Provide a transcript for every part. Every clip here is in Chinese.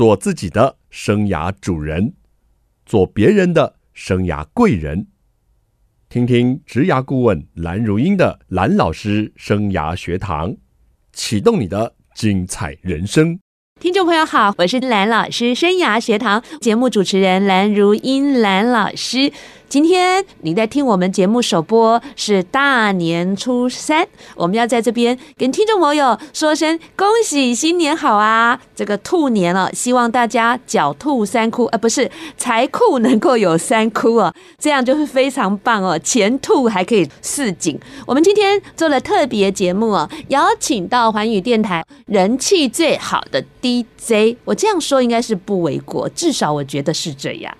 做自己的生涯主人，做别人的生涯贵人。听听职涯顾问蓝如英的蓝老师生涯学堂，启动你的精彩人生。听众朋友好，我是蓝老师生涯学堂节目主持人蓝如英蓝老师。今天你在听我们节目首播是大年初三，我们要在这边跟听众朋友说声恭喜新年好啊！这个兔年了，希望大家狡兔三窟，呃，不是财库能够有三窟哦，这样就是非常棒哦，钱兔还可以似锦。我们今天做了特别节目哦，邀请到环宇电台人气最好的 DJ，我这样说应该是不为过，至少我觉得是这样。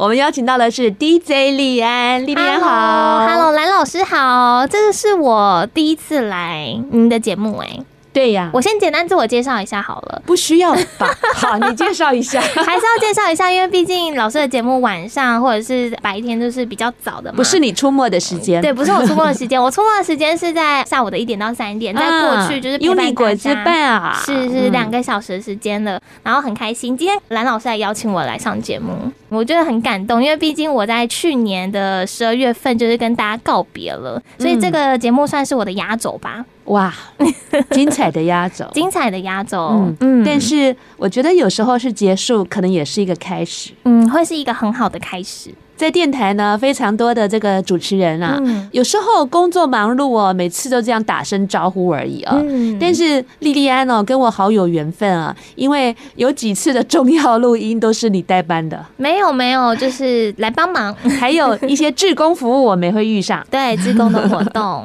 我们邀请到的是 DJ 李安，莉莉安好，Hello，蓝老师好，这个是我第一次来您的节目哎。对呀，我先简单自我介绍一下好了。不需要吧？好，你介绍一下，还是要介绍一下，因为毕竟老师的节目晚上或者是白天都是比较早的嘛。不是你出没的时间，对，不是我出没的时间，我出没的时间是在下午的一点到三点。在过去就是有你果之伴啊，是是两个小时的时间了，然后很开心，今天蓝老师来邀请我来上节目，我觉得很感动，因为毕竟我在去年的十二月份就是跟大家告别了，所以这个节目算是我的压轴吧。哇，精彩的压轴，精彩的压轴，嗯嗯，但是我觉得有时候是结束，可能也是一个开始，嗯，会是一个很好的开始。在电台呢，非常多的这个主持人啊，嗯、有时候工作忙碌哦，每次都这样打声招呼而已啊、哦。嗯、但是莉莉安哦，跟我好有缘分啊，因为有几次的重要录音都是你代班的。没有没有，就是来帮忙，还有一些志工服务我没会遇上。对，志工的活动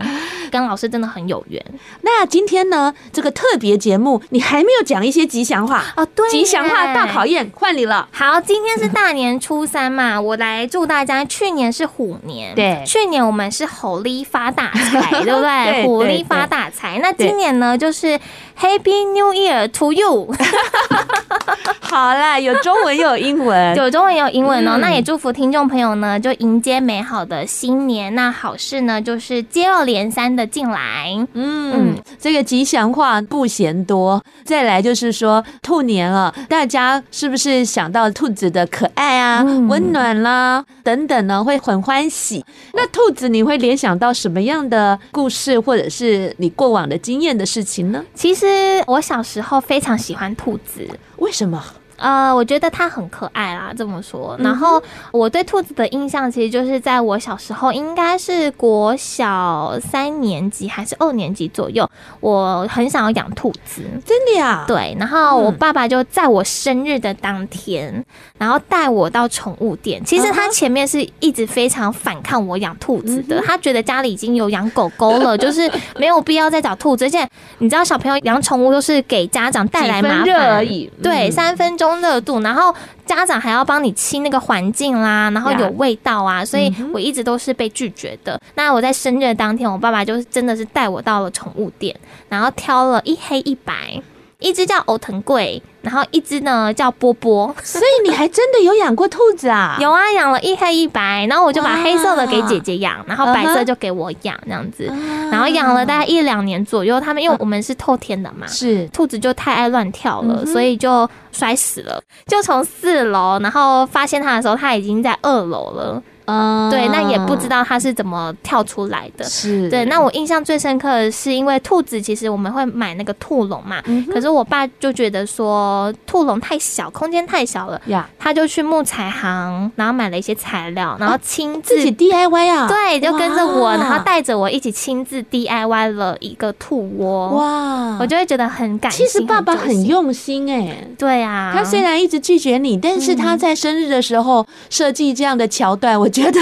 跟老师真的很有缘。那今天呢，这个特别节目你还没有讲一些吉祥话啊？对，吉祥话大考验换你了。好，今天是大年初三嘛，我来祝大家。去年是虎年，对，去年我们是猴力发大财，对不对？虎力发大财。那今年呢，就是 Happy New Year to you。好啦，有中文又有英文，有中文也有英文哦。那也祝福听众朋友呢，就迎接美好的新年。那好事呢，就是接二连三的进来。嗯，这个吉祥话不嫌多。再来就是说，兔年了，大家是不是想到兔子的可爱啊、温暖啦等等？呢会很欢喜。那兔子，你会联想到什么样的故事，或者是你过往的经验的事情呢？其实我小时候非常喜欢兔子，为什么？呃，我觉得它很可爱啦，这么说。然后我对兔子的印象，其实就是在我小时候，应该是国小三年级还是二年级左右，我很想要养兔子。真的呀？对。然后我爸爸就在我生日的当天，然后带我到宠物店。其实他前面是一直非常反抗我养兔子的，他觉得家里已经有养狗狗了，就是没有必要再找兔子。而且你知道，小朋友养宠物都是给家长带来麻烦而已。对，三分钟。热度，然后家长还要帮你清那个环境啦，然后有味道啊，所以我一直都是被拒绝的。那我在生日当天，我爸爸就是真的是带我到了宠物店，然后挑了一黑一白。一只叫欧腾贵，然后一只呢叫波波，所以你还真的有养过兔子啊？有啊，养了一黑一白，然后我就把黑色的给姐姐养，然后白色就给我养这样子，然后养了大概一两年左右。他们因为我们是透天的嘛，是兔子就太爱乱跳了，所以就摔死了。就从四楼，然后发现它的时候，它已经在二楼了。嗯，对，那也不知道它是怎么跳出来的。是，对，那我印象最深刻的是，因为兔子其实我们会买那个兔笼嘛，嗯、可是我爸就觉得说兔笼太小，空间太小了，呀，他就去木材行，然后买了一些材料，然后亲自、啊、自己 DIY 啊，对，就跟着我，然后带着我一起亲自 DIY 了一个兔窝。哇，我就会觉得很感动。其实爸爸很用心哎、欸，对啊，他虽然一直拒绝你，但是他在生日的时候设计这样的桥段，我。觉得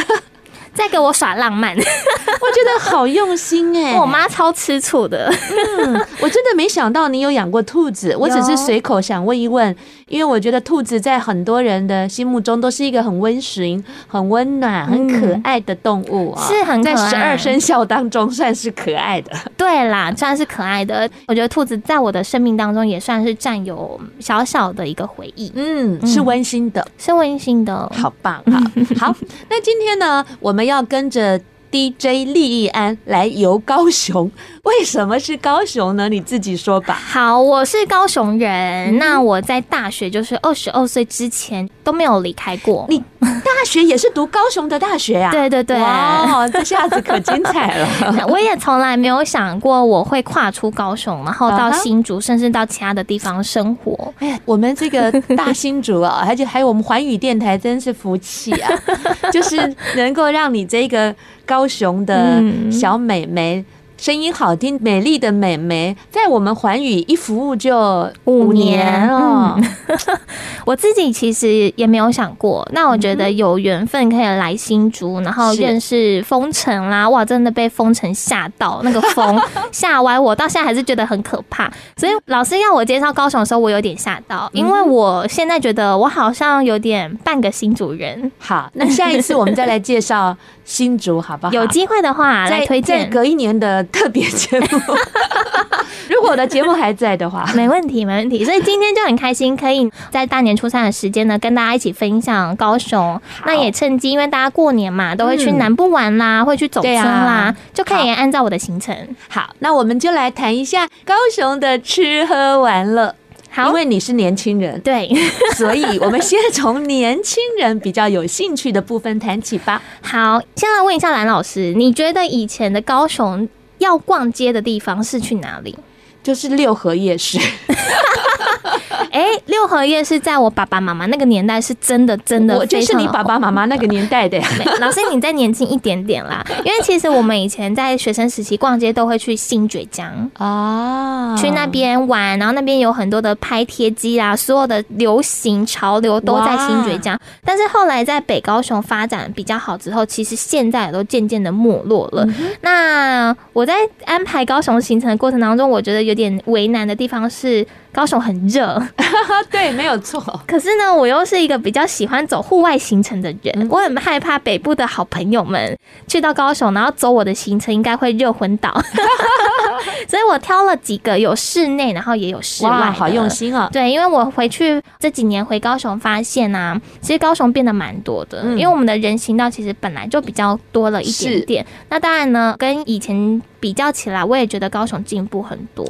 在给我耍浪漫，我觉得好用心哎、欸！我妈超吃醋的。嗯，我真的没想到你有养过兔子，我只是随口想问一问。因为我觉得兔子在很多人的心目中都是一个很温驯、很温暖、很可爱的动物啊，是很在十二生肖当中算是可爱的。对啦，算是可爱的。我觉得兔子在我的生命当中也算是占有小小的一个回忆。嗯，是温馨的，是温馨的，好棒啊！好，那今天呢，我们要跟着 DJ 利益安来游高雄，为什么是高雄呢？你自己说吧。好，我是高雄人，嗯、那我在大学就是二十二岁之前都没有离开过。你大学也是读高雄的大学呀、啊？对对对，哇，这下子可精彩了。我也从来没有想过我会跨出高雄，然后到新竹，甚至到其他的地方生活。哎呀，我们这个大新竹啊，而且还有我们环宇电台，真是福气啊，就是能够让你这个。高雄的小美眉。声音好听、美丽的美眉，在我们环宇一服务就五年了。嗯、我自己其实也没有想过，那我觉得有缘分可以来新竹，然后认识风城啦，哇，真的被风城吓到，那个风 吓歪我，到现在还是觉得很可怕。所以老师要我介绍高雄的时候，我有点吓到，因为我现在觉得我好像有点半个新主人。好，那下一次我们再来介绍 新竹，好不好？有机会的话来推荐，隔一年的。特别节目，如果我的节目还在的话，没问题，没问题。所以今天就很开心，可以在大年初三的时间呢，跟大家一起分享高雄。那也趁机，因为大家过年嘛，都会去南部玩啦，嗯、会去走村啦，啊、就可以按照我的行程。好，那我们就来谈一下高雄的吃喝玩乐。好，因为你是年轻人，对，所以我们先从年轻人比较有兴趣的部分谈起吧。好，先来问一下蓝老师，你觉得以前的高雄？要逛街的地方是去哪里？就是六合夜市。哎，六合夜是在我爸爸妈妈那个年代是真的真的，我就是你爸爸妈妈那个年代的 呀。老师，你再年轻一点点啦，因为其实我们以前在学生时期逛街都会去新崛江啊，去那边玩，然后那边有很多的拍贴机啊，所有的流行潮流都在新崛江。但是后来在北高雄发展比较好之后，其实现在也都渐渐的没落了。那我在安排高雄行程的过程当中，我觉得有点为难的地方是。高雄很热，对，没有错。可是呢，我又是一个比较喜欢走户外行程的人，嗯、我很害怕北部的好朋友们去到高雄，然后走我的行程，应该会热昏倒。所以我挑了几个有室内，然后也有室外。好用心啊！对，因为我回去这几年回高雄，发现啊，其实高雄变得蛮多的，嗯、因为我们的人行道其实本来就比较多了一点点。那当然呢，跟以前比较起来，我也觉得高雄进步很多。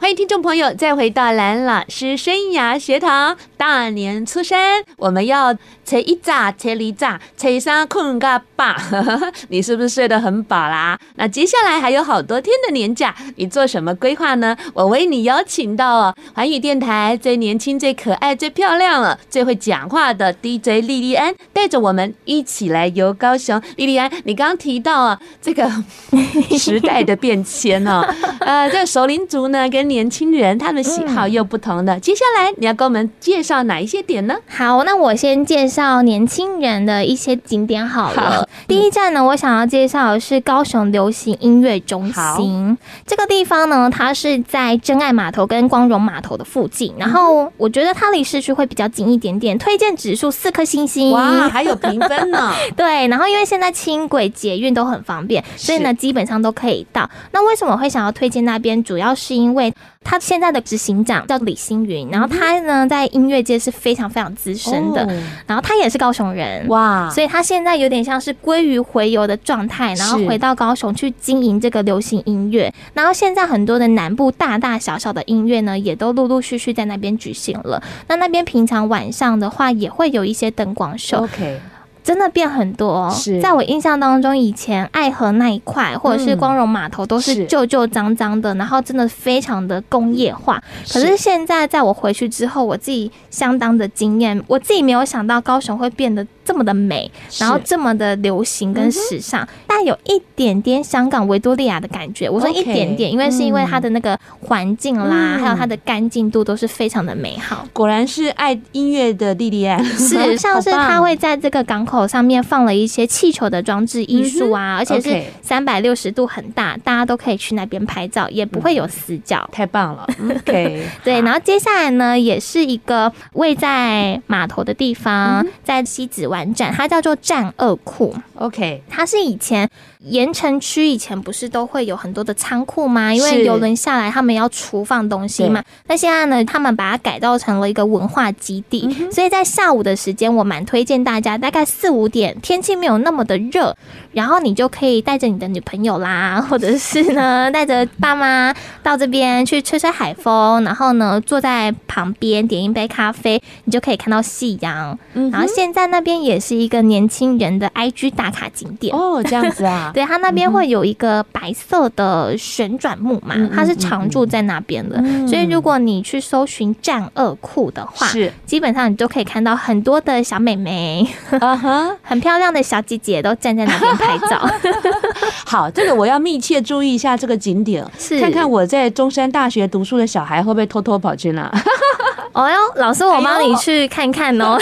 欢迎听众朋友再回到蓝老师生涯学堂。大年初三，我们要吹一炸、吃二炸、吹三困个饱。你是不是睡得很饱啦？那接下来还有好多天的年假，你做什么规划呢？我为你邀请到哦，环宇电台最年轻、最可爱、最漂亮了、最会讲话的 DJ 莉莉安，带着我们一起来游高雄。莉莉安，你刚刚提到啊，这个 时代的变迁哦，呃，这个熟龄族呢跟年轻人他们喜好又不同的，接下来你要跟我们介绍哪一些点呢？好，那我先介绍年轻人的一些景点好了。好第一站呢，我想要介绍的是高雄流行音乐中心。这个地方呢，它是在真爱码头跟光荣码头的附近，然后我觉得它离市区会比较近一点点，推荐指数四颗星星。哇，还有评分呢。对，然后因为现在轻轨捷运都很方便，所以呢，基本上都可以到。那为什么会想要推荐那边？主要是因为他现在的执行长叫李星云，然后他呢在音乐界是非常非常资深的，然后他也是高雄人哇，所以他现在有点像是归于回游的状态，然后回到高雄去经营这个流行音乐，然后现在很多的南部大大小小的音乐呢，也都陆陆续续在那边举行了。那那边平常晚上的话，也会有一些灯光秀。OK。真的变很多哦，是。在我印象当中，以前爱河那一块或者是光荣码头都是旧旧脏脏的，然后真的非常的工业化。可是现在在我回去之后，我自己相当的惊艳，我自己没有想到高雄会变得这么的美，然后这么的流行跟时尚，但有一点点香港维多利亚的感觉。我说一点点，因为是因为它的那个环境啦，还有它的干净度都是非常的美好。果然是爱音乐的莉莉安，是 像是他会在这个港口上面放了一些气球的装置艺术啊，而且是三百六十度很大，大家都可以去那边拍照，也不会有死角，太棒了。OK，对，然后接下来呢，也是一个位在码头的地方，在西子湾。它叫做战二库。OK，它是以前盐城区以前不是都会有很多的仓库吗？因为游轮下来，他们要储放东西嘛。那现在呢，他们把它改造成了一个文化基地，嗯、所以在下午的时间，我蛮推荐大家，大概四五点，天气没有那么的热，然后你就可以带着你的女朋友啦，或者是呢 带着爸妈到这边去吹吹海风，然后呢坐在旁边点一杯咖啡，你就可以看到夕阳。嗯、然后现在那边也是一个年轻人的 IG 打卡景点。哦，这样子啊？对，它那边会有一个白色的旋转木马，它是常驻在那边的，嗯、所以如果你去搜寻战二库的话，是。基本上你都可以看到很多的小美眉，很漂亮的小姐姐都站在那边拍照。好，这个我要密切注意一下这个景点，是。看看我在中山大学读书的小孩会不会偷偷跑去那。哦哟，老师，我帮你去看看哦。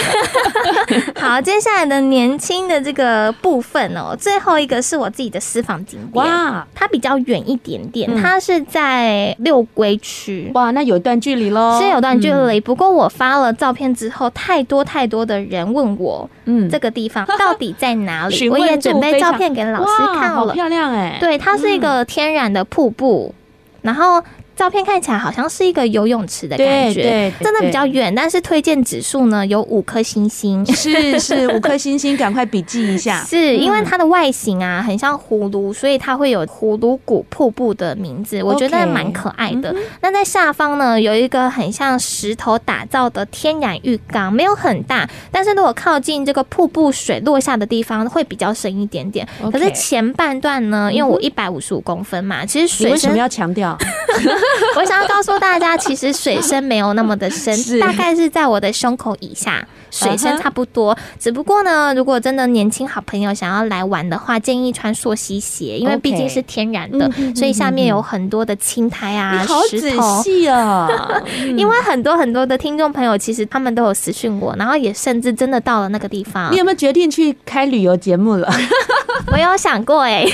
好，接下来的年轻的这个部分哦，最后一个是我自己的私房景点。哇，它比较远一点点，它是在六龟区。哇，那有一段距离喽。是有段距离，不过我发了照片之后，太多太多的人问我，嗯，这个地方 到底在哪里？我也准备照片给老师看了。好漂亮哎！对，它是一个天然的瀑布，然后。照片看起来好像是一个游泳池的感觉，真的比较远，但是推荐指数呢有五颗星星，是是五颗星星，赶快笔记一下。是因为它的外形啊很像葫芦，所以它会有葫芦谷瀑布的名字，我觉得蛮可爱的。那在下方呢有一个很像石头打造的天然浴缸，没有很大，但是如果靠近这个瀑布水落下的地方会比较深一点点。可是前半段呢，因为我一百五十五公分嘛，其实水为什么要强调？我想要告诉大家，其实水深没有那么的深，大概是在我的胸口以下，水深差不多。只不过呢，如果真的年轻好朋友想要来玩的话，建议穿溯溪鞋，因为毕竟是天然的，所以下面有很多的青苔啊、石头。细啊！因为很多很多的听众朋友，其实他们都有私讯我，然后也甚至真的到了那个地方。你有没有决定去开旅游节目了？我有想过哎，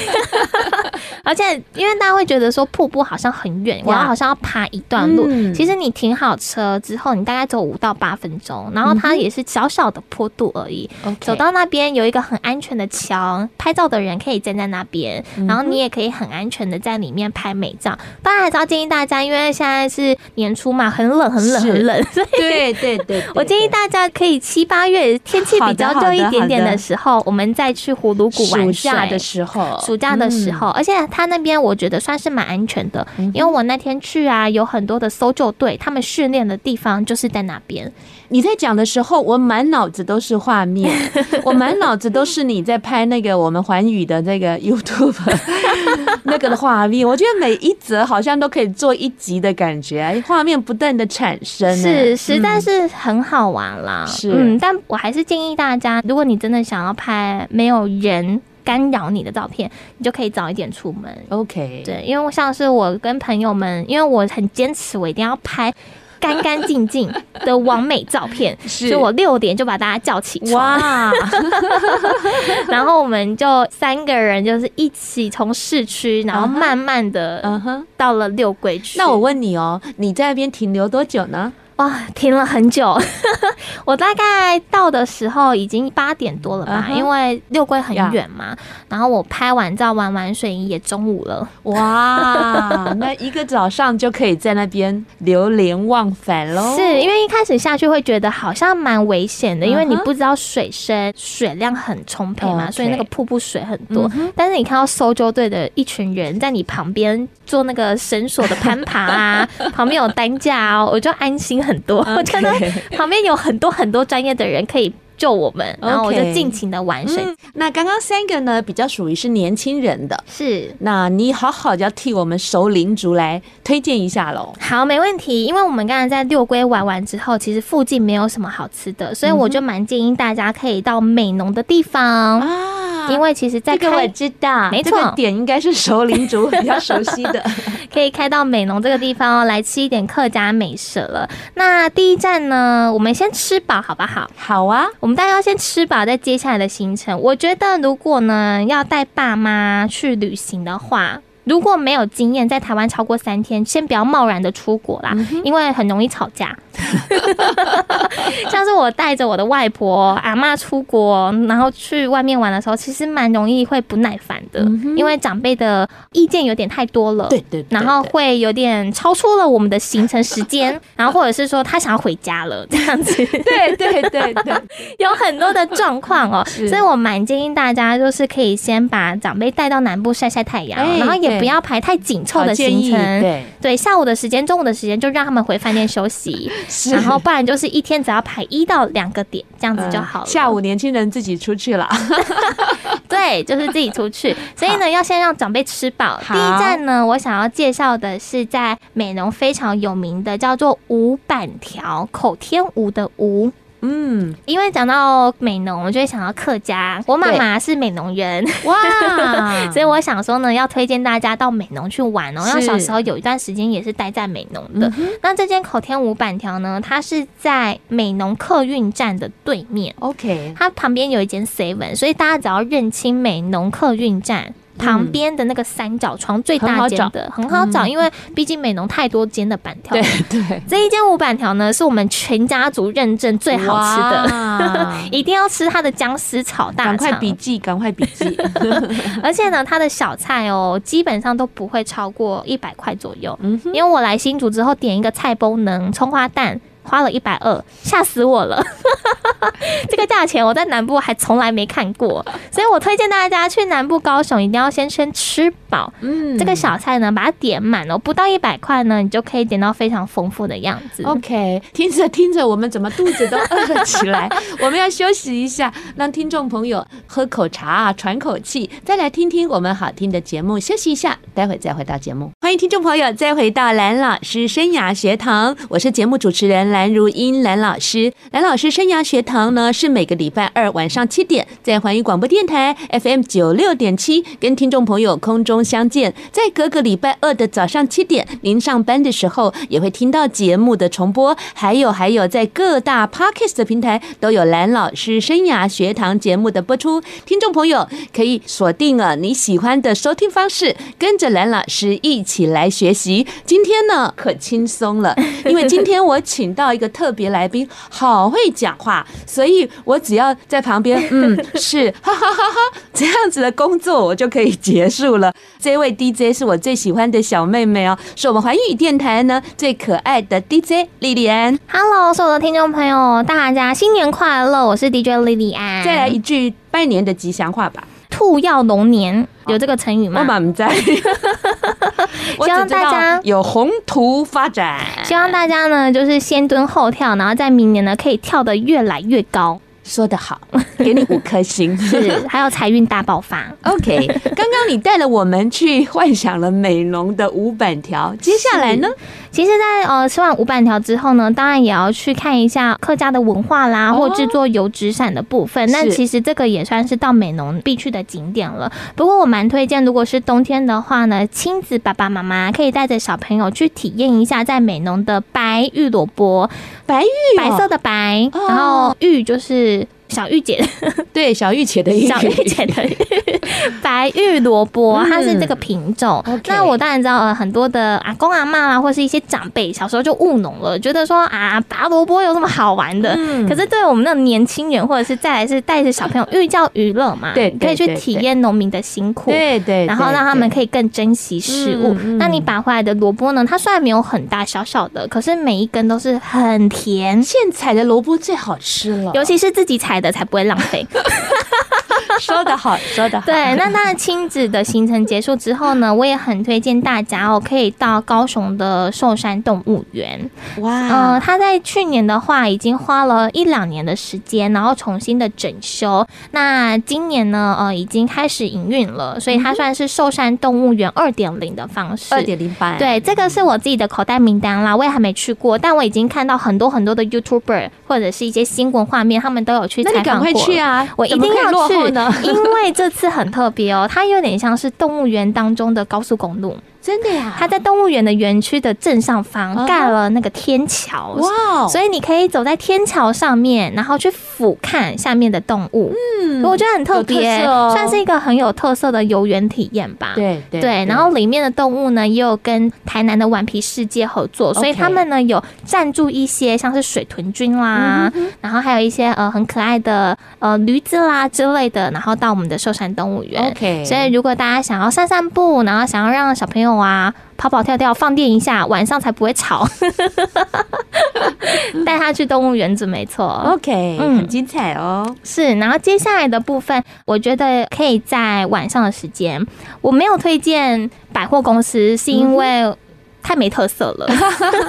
而且因为大家会觉得说瀑布好像很远，然后好像要爬一段路。其实你停好车之后，你大概走五到八分钟，然后它也是小小的坡度而已。走到那边有一个很安全的桥，拍照的人可以站在那边，然后你也可以很安全的在里面拍美照。当然还是要建议大家，因为现在是年初嘛，很冷很冷很冷，所以对对对，我建议大家可以七八月天气比较热一点点的时候，我们再去葫芦谷玩。暑假的时候，暑假的时候，而且他那边我觉得算是蛮安全的，因为我那天去啊，有很多的搜救队，他们训练的地方就是在那边。你在讲的时候，我满脑子都是画面，我满脑子都是你在拍那个我们环宇的 那个 YouTube 那个的画面。我觉得每一则好像都可以做一集的感觉，画面不断的产生，是实在是很好玩啦。是，嗯，但我还是建议大家，如果你真的想要拍没有人干扰你的照片，你就可以早一点出门。OK，对，因为像是我跟朋友们，因为我很坚持，我一定要拍干干净净的完美照片，是。所以我六点就把大家叫起床，哇。然后我们就三个人就是一起从市区，然后慢慢的嗯哼。到了六桂区。那我问你哦，你在那边停留多久呢？哇，停了很久，我大概到的时候已经八点多了吧，uh huh. 因为六龟很远嘛。然后我拍完照玩完水也中午了。哇，那一个早上就可以在那边流连忘返喽。是因为一开始下去会觉得好像蛮危险的，因为你不知道水深，水量很充沛嘛，uh. 所以那个瀑布水很多。Uh. 但是你看到搜救队的一群人在你旁边做那个绳索的攀爬啊，旁边有担架哦，我就安心很多。我觉得旁边有很多很多专业的人可以救我们，然后我就尽情的玩水。Okay. 嗯、那刚刚三个呢，比较属于是年轻人的，是。那你好好要替我们熟龄族来推荐一下喽。好，没问题。因为我们刚才在六龟玩完之后，其实附近没有什么好吃的，所以我就蛮建议大家可以到美浓的地方啊。因为其实，在这个我知道，没错，这个点应该是熟龄族比较熟悉的，可以开到美浓这个地方哦，来吃一点客家美食了。那第一站呢，我们先吃饱好不好？好啊，我们大家要先吃饱，再接下来的行程。我觉得，如果呢要带爸妈去旅行的话。如果没有经验，在台湾超过三天，先不要贸然的出国啦，嗯、因为很容易吵架。像是我带着我的外婆、阿妈出国，然后去外面玩的时候，其实蛮容易会不耐烦的，嗯、因为长辈的意见有点太多了。对对，对，然后会有点超出了我们的行程时间，然后或者是说他想要回家了 这样子。对对对对，有很多的状况哦，所以我蛮建议大家就是可以先把长辈带到南部晒晒太阳，欸、然后也不要排太紧凑的行程。对对，下午的时间、中午的时间就让他们回饭店休息，然后不然就是一天只要排一到两个点，这样子就好了。呃、下午年轻人自己出去了，对，就是自己出去。所以呢，要先让长辈吃饱。第一站呢，我想要介绍的是在美浓非常有名的，叫做五板条，口天吴的吴。嗯，因为讲到美浓，我就会想到客家。我妈妈是美浓人，哇，所以我想说呢，要推荐大家到美浓去玩哦。因为小时候有一段时间也是待在美浓的。那这间口天五板条呢，它是在美浓客运站的对面。OK，它旁边有一间 Seven，所以大家只要认清美浓客运站。旁边的那个三角窗最大间的很好找，因为毕竟美浓太多间的板条。对 对，这一间五板条呢，是我们全家族认证最好吃的，一定要吃它的姜丝炒大肠。赶快笔记，赶快笔记。而且呢，它的小菜哦，基本上都不会超过一百块左右。嗯，因为我来新竹之后点一个菜包能葱花蛋。花了一百二，吓死我了！这个价钱我在南部还从来没看过，所以我推荐大家去南部高雄一定要先先吃饱。嗯，这个小菜呢，把它点满哦，不到一百块呢，你就可以点到非常丰富的样子。OK，听着听着，我们怎么肚子都饿了起来？我们要休息一下，让听众朋友喝口茶啊，喘口气，再来听听我们好听的节目。休息一下，待会再回到节目。欢迎听众朋友再回到蓝老师生涯学堂，我是节目主持人。蓝如英蓝老师，蓝老师生涯学堂呢，是每个礼拜二晚上七点在环宇广播电台 FM 九六点七跟听众朋友空中相见，在各个礼拜二的早上七点，您上班的时候也会听到节目的重播，还有还有在各大 Podcast 平台都有蓝老师生涯学堂节目的播出，听众朋友可以锁定了你喜欢的收听方式，跟着蓝老师一起来学习。今天呢可轻松了，因为今天我请到。到一个特别来宾，好会讲话，所以我只要在旁边，嗯，是，哈哈哈哈，这样子的工作我就可以结束了。这位 DJ 是我最喜欢的小妹妹哦，是我们环宇电台呢最可爱的 DJ 莉莉安。Hello，所有的听众朋友，大家新年快乐！我是 DJ 莉莉安。再来一句拜年的吉祥话吧。兔要龙年，有这个成语吗？我满在。希望大家有宏图发展。希望大家呢，就是先蹲后跳，然后在明年呢，可以跳得越来越高。说得好，给你五颗星。是，还有财运大爆发。OK，刚刚你带了我们去幻想了美浓的五板条，接下来呢？其实在，在呃吃完五板条之后呢，当然也要去看一下客家的文化啦，或制作油纸伞的部分。那、哦、其实这个也算是到美浓必去的景点了。不过我蛮推荐，如果是冬天的话呢，亲子爸爸妈妈可以带着小朋友去体验一下在美浓的白玉萝卜。白玉、哦，白色的白，然后玉就是。小玉姐，对，小玉姐的玉，小玉姐的玉，白玉萝卜，它是这个品种。嗯 okay、那我当然知道，呃，很多的阿公阿妈啊，或是一些长辈，小时候就务农了，觉得说啊，拔萝卜有什么好玩的？嗯、可是对我们那种年轻人，或者是再来是带着小朋友寓教于乐嘛，对，可以去体验农民的辛苦，对对，然后让他们可以更珍惜食物。那你拔回来的萝卜呢？它虽然没有很大，小小的，可是每一根都是很甜。现采的萝卜最好吃了，尤其是自己采。的才不会浪费。说得好，说得好。对，那当然亲子的行程结束之后呢，我也很推荐大家哦，可以到高雄的寿山动物园。哇，呃，他在去年的话已经花了一两年的时间，然后重新的整修。那今年呢，呃，已经开始营运了，所以它算是寿山动物园二点零的方式。二点零版。对，这个是我自己的口袋名单啦，我也还没去过，但我已经看到很多很多的 YouTuber 或者是一些新闻画面，他们都有去采访过。那你赶快去啊！我一定要去。因为这次很特别哦，它有点像是动物园当中的高速公路。真的呀！它在动物园的园区的正上方盖了那个天桥，哇！所以你可以走在天桥上面，然后去俯瞰下面的动物。嗯，我觉得很特别，算是一个很有特色的游园体验吧。对对。然后里面的动物呢，也有跟台南的顽皮世界合作，所以他们呢有赞助一些像是水豚君啦，然后还有一些呃很可爱的呃驴子啦之类的，然后到我们的寿山动物园。OK。所以如果大家想要散散步，然后想要让小朋友啊，跑跑跳跳，放电一下，晚上才不会吵。带他去动物园子没错，OK，嗯，很精彩哦。是，然后接下来的部分，我觉得可以在晚上的时间。我没有推荐百货公司，是因为。太没特色了。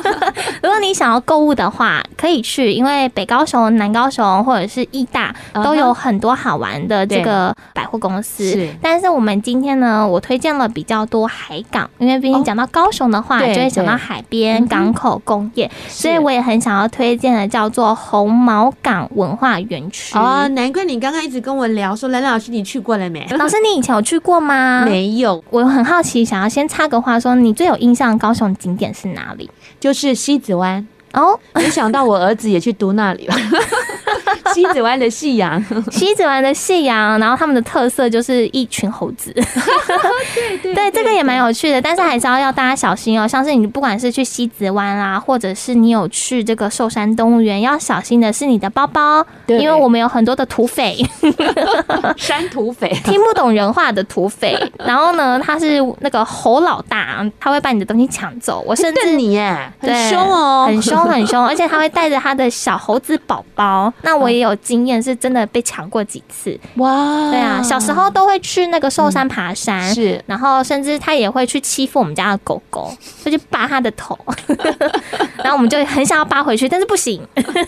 如果你想要购物的话，可以去，因为北高雄、南高雄或者是义大都有很多好玩的这个百货公司。是，但是我们今天呢，我推荐了比较多海港，因为毕竟讲到高雄的话，就会想到海边、港口、工业，所以我也很想要推荐的叫做红毛港文化园区。哦，难怪你刚刚一直跟我聊说，兰兰老师你去过了没？老师你以前有去过吗？没有。我很好奇，想要先插个话说，你最有印象高雄景点是哪里？就是西子湾哦，没想到我儿子也去读那里了。西子湾的夕阳，西子湾的夕阳，然后他们的特色就是一群猴子。对对对，这个也蛮有趣的，但是还是要要大家小心哦。像是你不管是去西子湾啦，或者是你有去这个寿山动物园，要小心的是你的包包，因为我们有很多的土匪，山土匪，听不懂人话的土匪。然后呢，他是那个猴老大，他会把你的东西抢走。我甚至你耶，很凶哦，很凶很凶，而且他会带着他的小猴子宝宝。那我也有经验，是真的被抢过几次。哇，对啊，小时候都会去那个寿山爬山，嗯、是，然后甚至他也会去欺负我们家的狗狗，就去扒他的头，然后我们就很想要扒回去，但是不行，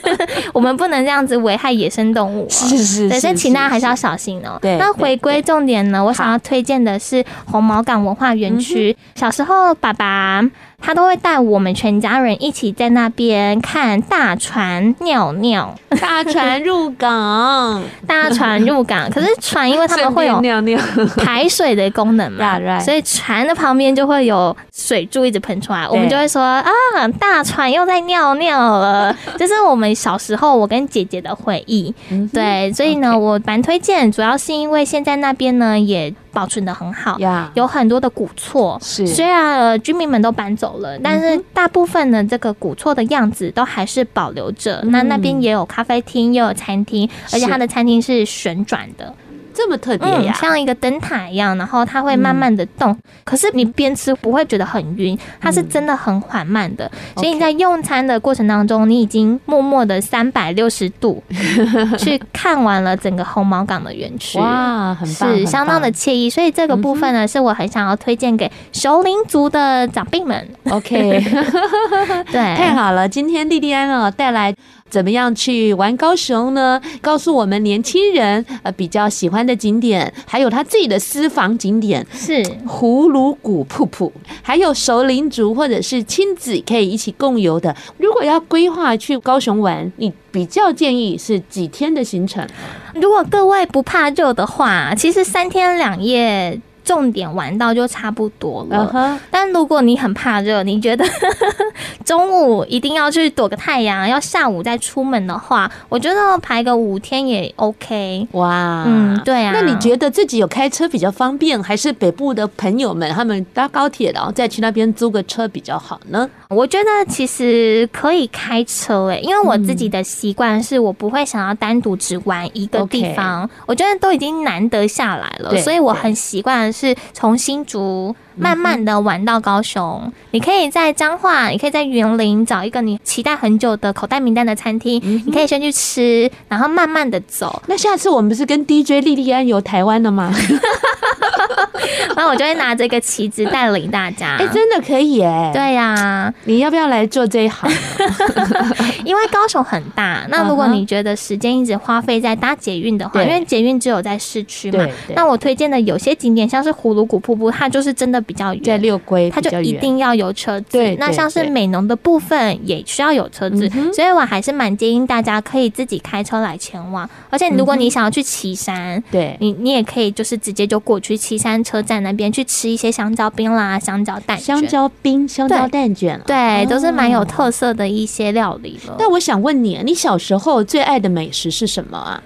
我们不能这样子危害野生动物、啊。是是是，对，所以请大家还是要小心哦、喔。对，那回归重点呢，我想要推荐的是红毛港文化园区。小时候，爸爸。他都会带我们全家人一起在那边看大船尿尿，大船入港，大船入港。可是船因为他们会有尿尿排水的功能嘛，所以船的旁边就会有水柱一直喷出来，我们就会说啊，大船又在尿尿了。这是我们小时候我跟姐姐的回忆。对，所以呢，我蛮推荐，主要是因为现在那边呢也。保存的很好有很多的古厝。是，虽然、呃、居民们都搬走了，但是大部分的这个古厝的样子都还是保留着。嗯、那那边也有咖啡厅，也有餐厅，而且它的餐厅是旋转的。这么特别呀、啊嗯，像一个灯塔一样，然后它会慢慢的动。嗯、可是你边吃不会觉得很晕，它是真的很缓慢的。嗯、所以你在用餐的过程当中，你已经默默的三百六十度 去看完了整个红毛港的园区。哇，很棒，是相当的惬意。所以这个部分呢，是我很想要推荐给熟龄族的长辈们。OK，对，太好了，今天莉莉安哦带来。怎么样去玩高雄呢？告诉我们年轻人呃比较喜欢的景点，还有他自己的私房景点是葫芦谷瀑布，还有熟龄族或者是亲子可以一起共游的。如果要规划去高雄玩，你比较建议是几天的行程？如果各位不怕热的话，其实三天两夜。重点玩到就差不多了，uh huh. 但如果你很怕热，你觉得 中午一定要去躲个太阳，要下午再出门的话，我觉得排个五天也 OK。哇，嗯，对啊。那你觉得自己有开车比较方便，还是北部的朋友们他们搭高铁然后再去那边租个车比较好呢？我觉得其实可以开车诶、欸，因为我自己的习惯是我不会想要单独只玩一个地方，Okay. 我觉得都已经难得下来了，所以我很习惯。是从新竹慢慢的玩到高雄，嗯、你可以在彰化，你可以在园林找一个你期待很久的口袋名单的餐厅，嗯、你可以先去吃，然后慢慢的走。那下次我们不是跟 DJ 莉莉安游台湾了吗？然后我就会拿这个旗子带领大家。哎、欸，真的可以哎、欸。对呀、啊，你要不要来做这一行？因为高雄很大，那如果你觉得时间一直花费在搭捷运的话，因为捷运只有在市区嘛，那我推荐的有些景点像是葫芦谷瀑布，它就是真的比较远，在六龟，它就一定要有车子。对，那像是美浓的部分也需要有车子，所以我还是蛮建议大家可以自己开车来前往。而且如果你想要去岐山，对，你你也可以就是直接就过去岐山。车站那边去吃一些香蕉冰啦、香蕉蛋香蕉冰、香蕉蛋卷，对，都是蛮有特色的一些料理了。那我想问你，你小时候最爱的美食是什么啊？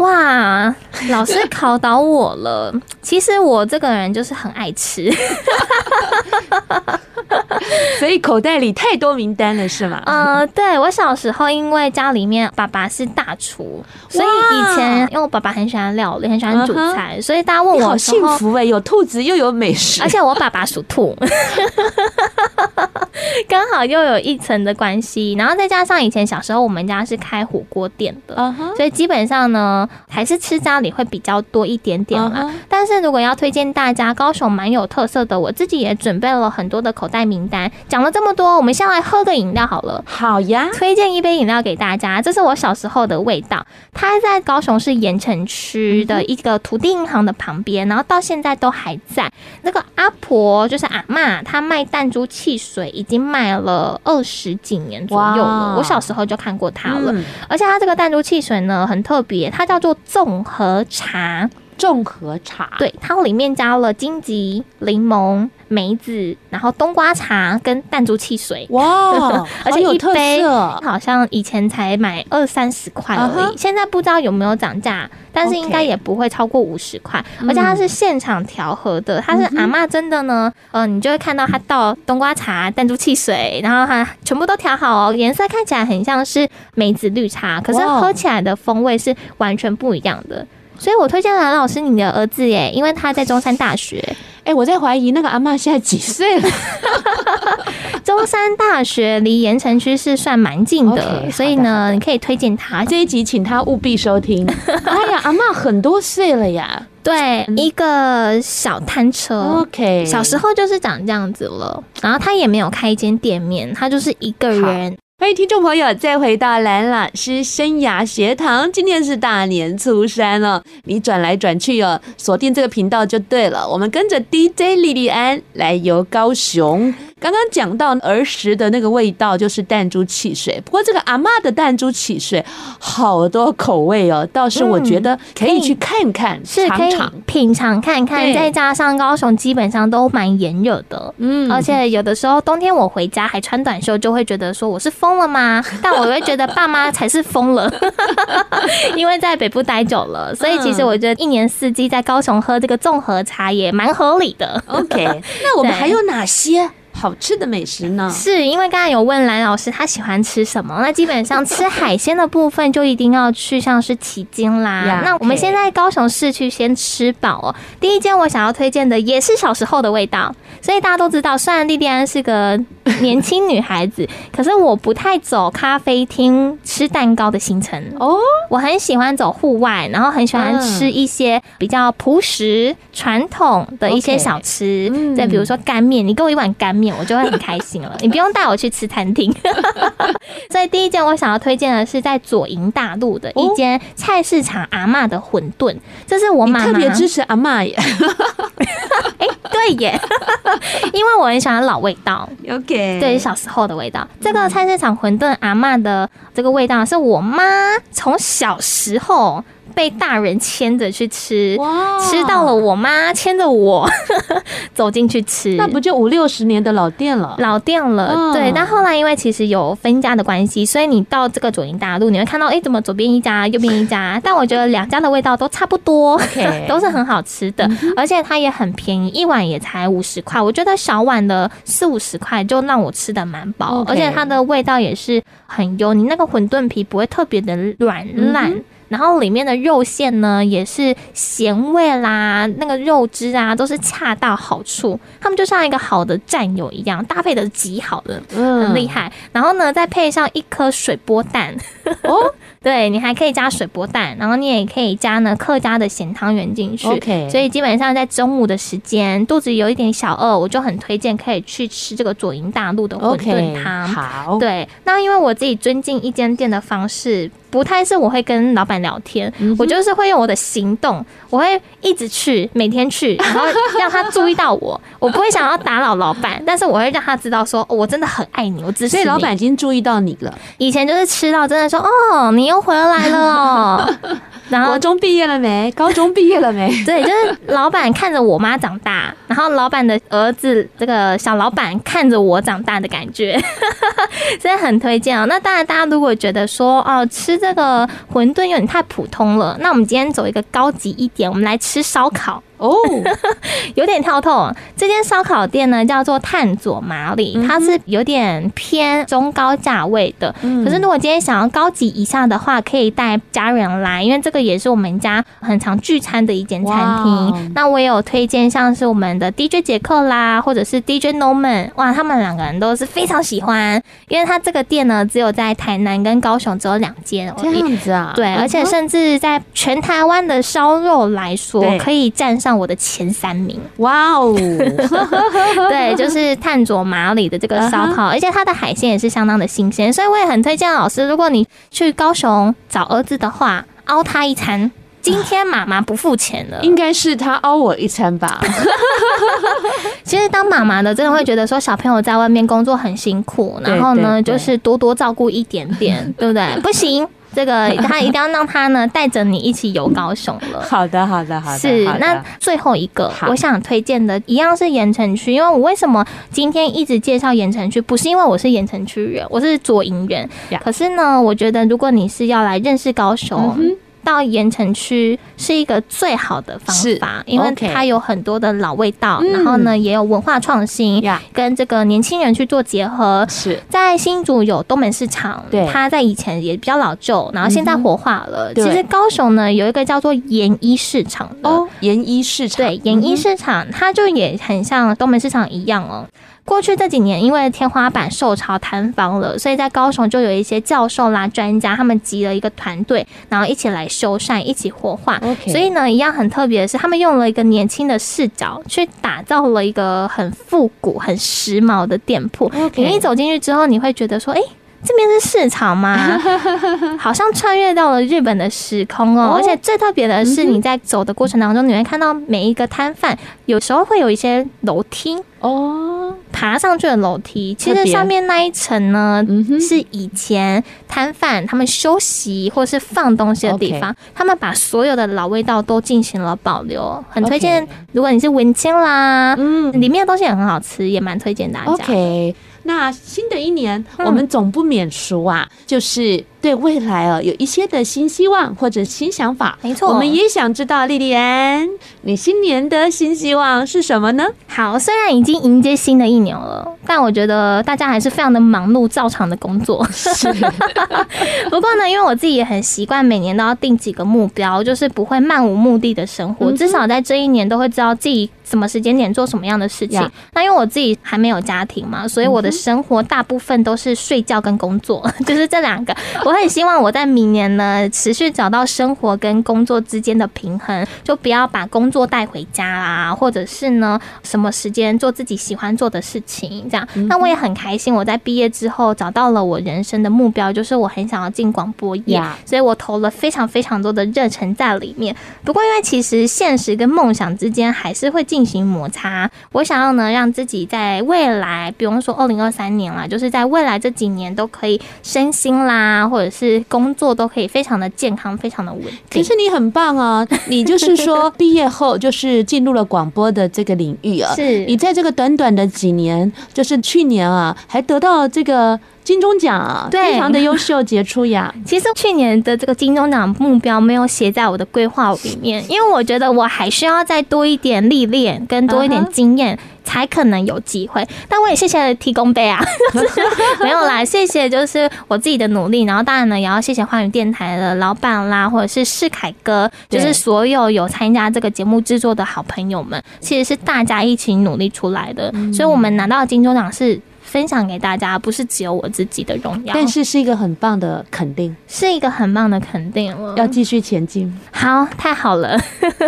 哇，老师考倒我了。其实我这个人就是很爱吃，所以口袋里太多名单了，是吗？呃，对，我小时候因为家里面爸爸是大厨，所以以前因为我爸爸很喜欢料理，很喜欢煮菜，所以大家问我，好幸福哎，有兔子又有美食，而且我爸爸属兔，刚好又有一层的关系。然后再加上以前小时候我们家是开火锅店的，所以基本上呢。还是吃家里会比较多一点点嘛。Uh huh. 但是如果要推荐大家，高雄蛮有特色的，我自己也准备了很多的口袋名单。讲了这么多，我们先来喝个饮料好了。好呀，推荐一杯饮料给大家，这是我小时候的味道。它在高雄市盐城区的一个土地银行的旁边，然后到现在都还在。那个阿婆就是阿嬷，她卖弹珠汽水已经卖了二十几年左右了。我小时候就看过它了，嗯、而且它这个弹珠汽水呢很特别，它叫做综合茶，综合茶，对，它里面加了荆棘、柠檬、梅子，然后冬瓜茶跟弹珠汽水，哇，而且一杯好像以前才买二三十块而已，uh huh. 现在不知道有没有涨价，但是应该也不会超过五十块，而且它是现场调和的，它是阿嬷真的呢，嗯、呃，你就会看到它倒冬瓜茶、弹珠汽水，然后它全部都调好哦，颜色看起来很像是梅子绿茶，可是喝起来的风味是完全不一样的。所以我推荐蓝老师你的儿子耶，因为他在中山大学。哎、欸，我在怀疑那个阿嬷现在几岁了？中山大学离盐城区是算蛮近的，okay, 所以呢，你可以推荐他这一集，请他务必收听。哎呀，阿嬷很多岁了呀，对，一个小摊车，OK，小时候就是长这样子了。然后他也没有开一间店面，他就是一个人。欢迎听众朋友再回到蓝老师生涯学堂。今天是大年初三了，你转来转去哦，锁定这个频道就对了。我们跟着 DJ 莉莉安来游高雄。刚刚讲到儿时的那个味道，就是弹珠汽水。不过这个阿嬷的弹珠汽水好多口味哦，倒是我觉得可以去看看，是可以品尝看看。再加上高雄基本上都蛮炎热的，嗯，而且有的时候冬天我回家还穿短袖，就会觉得说我是疯了吗？但我会觉得爸妈才是疯了，因为在北部待久了，所以其实我觉得一年四季在高雄喝这个综合茶也蛮合理的。OK，那我们 还有哪些？好吃的美食呢？是因为刚才有问蓝老师他喜欢吃什么？那基本上吃海鲜的部分就一定要去像是旗津啦。Yeah. 那我们先在高雄市区先吃饱哦。第一间我想要推荐的也是小时候的味道，所以大家都知道，虽然莉莉安是个年轻女孩子，可是我不太走咖啡厅吃蛋糕的行程哦。我很喜欢走户外，然后很喜欢吃一些比较朴实传统的一些小吃，再比如说干面，你给我一碗干面。我就会很开心了，你不用带我去吃餐厅。所以第一件我想要推荐的是在左营大路的一间菜市场阿嬷的馄饨，这是我妈妈特别支持阿嬷耶。哎，对耶，因为我很喜欢老味道。OK，对，小时候的味道。这个菜市场馄饨阿妈的这个味道是我妈从小时候。被大人牵着去吃，吃到了我妈牵着我 走进去吃，那不就五六十年的老店了？老店了，嗯、对。但后来因为其实有分家的关系，所以你到这个左营大路，你会看到，哎、欸，怎么左边一家，右边一家？但我觉得两家的味道都差不多. 都是很好吃的，嗯、而且它也很便宜，一碗也才五十块。我觉得小碗的四五十块就让我吃的蛮饱.而且它的味道也是很优，你那个馄饨皮不会特别的软烂。嗯然后里面的肉馅呢，也是咸味啦，那个肉汁啊，都是恰到好处。他们就像一个好的战友一样，搭配的极好的，嗯，很厉害。然后呢，再配上一颗水波蛋，哦，对，你还可以加水波蛋，然后你也可以加呢客家的咸汤圆进去。OK，所以基本上在中午的时间，肚子有一点小饿，我就很推荐可以去吃这个左营大陆的馄饨汤。Okay, 好，对，那因为我自己尊敬一间店的方式。不太是我会跟老板聊天，嗯、我就是会用我的行动，我会一直去，每天去，然后让他注意到我。我不会想要打扰老板，但是我会让他知道说，哦、我真的很爱你，我支持你。所以老板已经注意到你了。以前就是吃到真的说，哦，你又回来了哦。然后高中毕业了没？高中毕业了没？对，就是老板看着我妈长大，然后老板的儿子这个小老板看着我长大的感觉，所以很推荐哦。那当然，大家如果觉得说哦，吃这个馄饨有点太普通了，那我们今天走一个高级一点，我们来吃烧烤。哦，oh. 有点跳痛。这间烧烤店呢，叫做探佐麻里，它是有点偏中高价位的。嗯、可是如果今天想要高级以下的话，可以带家人来，因为这个也是我们家很常聚餐的一间餐厅。那我也有推荐，像是我们的 DJ 杰克啦，或者是 DJ Norman，哇，他们两个人都是非常喜欢，因为他这个店呢，只有在台南跟高雄只有两间。这样子啊？对，而且甚至在全台湾的烧肉来说，对可以站上。我的前三名，哇哦 对，就是探佐马里的这个烧烤，uh. 而且它的海鲜也是相当的新鲜，所以我也很推荐老师，如果你去高雄找儿子的话，凹他一餐。今天妈妈不付钱了，应该是他凹我一餐吧。其实当妈妈的真的会觉得说，小朋友在外面工作很辛苦，然后呢，就是多多照顾一点点，对不对？不行。这个他一定要让他呢带着你一起游高雄了。好的，好的，好的。是，那最后一个我想推荐的，一样是盐城区。因为我为什么今天一直介绍盐城区，不是因为我是盐城区人，我是左营人。可是呢，我觉得如果你是要来认识高雄。到盐城区是一个最好的方法，因为它有很多的老味道，然后呢也有文化创新，跟这个年轻人去做结合。是在新竹有东门市场，对，它在以前也比较老旧，然后现在活化了。其实高雄呢有一个叫做盐一市场哦，盐一市场，对，盐一市场它就也很像东门市场一样哦。过去这几年，因为天花板受潮坍方了，所以在高雄就有一些教授啦、专家，他们集了一个团队，然后一起来修缮、一起活化。所以呢，一样很特别的是，他们用了一个年轻的视角去打造了一个很复古、很时髦的店铺。你一走进去之后，你会觉得说：“哎、欸。”这边是市场吗？好像穿越到了日本的时空哦！而且最特别的是，你在走的过程当中，你会看到每一个摊贩，有时候会有一些楼梯哦，爬上去的楼梯。其实上面那一层呢，是以前摊贩他们休息或是放东西的地方，他们把所有的老味道都进行了保留。很推荐，如果你是文青啦，嗯，里面的东西也很好吃，也蛮推荐大家。OK。那新的一年，我们总不免俗啊，嗯、就是。对未来哦，有一些的新希望或者新想法，没错，我们也想知道莉莉安，你新年的新希望是什么呢？好，虽然已经迎接新的一年了，但我觉得大家还是非常的忙碌，照常的工作。是，不过呢，因为我自己也很习惯每年都要定几个目标，就是不会漫无目的的生活，嗯、至少在这一年都会知道自己什么时间点做什么样的事情。那因为我自己还没有家庭嘛，所以我的生活大部分都是睡觉跟工作，嗯、就是这两个。我很希望我在明年呢，持续找到生活跟工作之间的平衡，就不要把工作带回家啦，或者是呢，什么时间做自己喜欢做的事情，这样。那我也很开心，我在毕业之后找到了我人生的目标，就是我很想要进广播业，所以我投了非常非常多的热忱在里面。不过，因为其实现实跟梦想之间还是会进行摩擦，我想要呢，让自己在未来，比方说二零二三年啦，就是在未来这几年都可以身心啦，或者是工作都可以非常的健康，非常的稳定。其实你很棒啊，你就是说毕业后就是进入了广播的这个领域啊。是你在这个短短的几年，就是去年啊，还得到这个金钟奖啊，非常的优秀杰出呀。其实去年的这个金钟奖目标没有写在我的规划里面，因为我觉得我还需要再多一点历练，跟多一点经验。才可能有机会，但我也谢谢提供杯啊，没有啦，谢谢就是我自己的努力，然后当然呢也要谢谢花语电台的老板啦，或者是世凯哥，就是所有有参加这个节目制作的好朋友们，其实是大家一起努力出来的，所以我们拿到金钟奖是。分享给大家，不是只有我自己的荣耀，但是是一个很棒的肯定，是一个很棒的肯定了。要继续前进，好，太好了，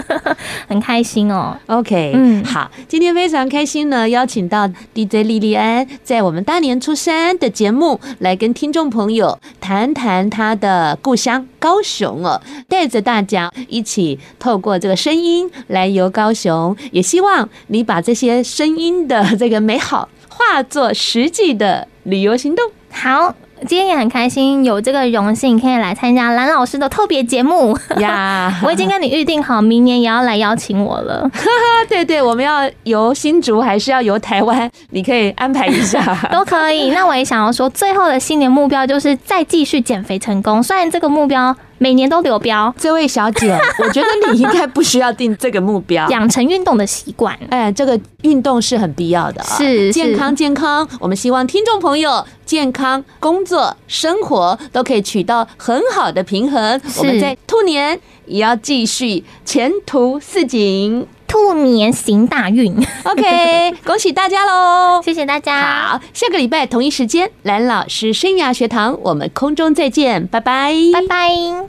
很开心哦。OK，嗯，好，今天非常开心呢，邀请到 DJ 莉莉安在我们大年初三的节目来跟听众朋友谈谈她的故乡高雄哦，带着大家一起透过这个声音来游高雄，也希望你把这些声音的这个美好。化作实际的旅游行动。好，今天也很开心有这个荣幸可以来参加蓝老师的特别节目呀。我已经跟你预定好，明年也要来邀请我了。对对，我们要游新竹还是要游台湾？你可以安排一下，都可以。那我也想要说，最后的新年目标就是再继续减肥成功。虽然这个目标。每年都流标，这位小姐，我觉得你应该不需要定这个目标，养成运动的习惯。哎，这个运动是很必要的，是健康健康。我们希望听众朋友健康、工作、生活都可以取到很好的平衡。我们在兔年也要继续前途似锦，兔年行大运。OK，恭喜大家喽！谢谢大家。好，下个礼拜同一时间，蓝老师生涯学堂，我们空中再见，拜拜，拜拜。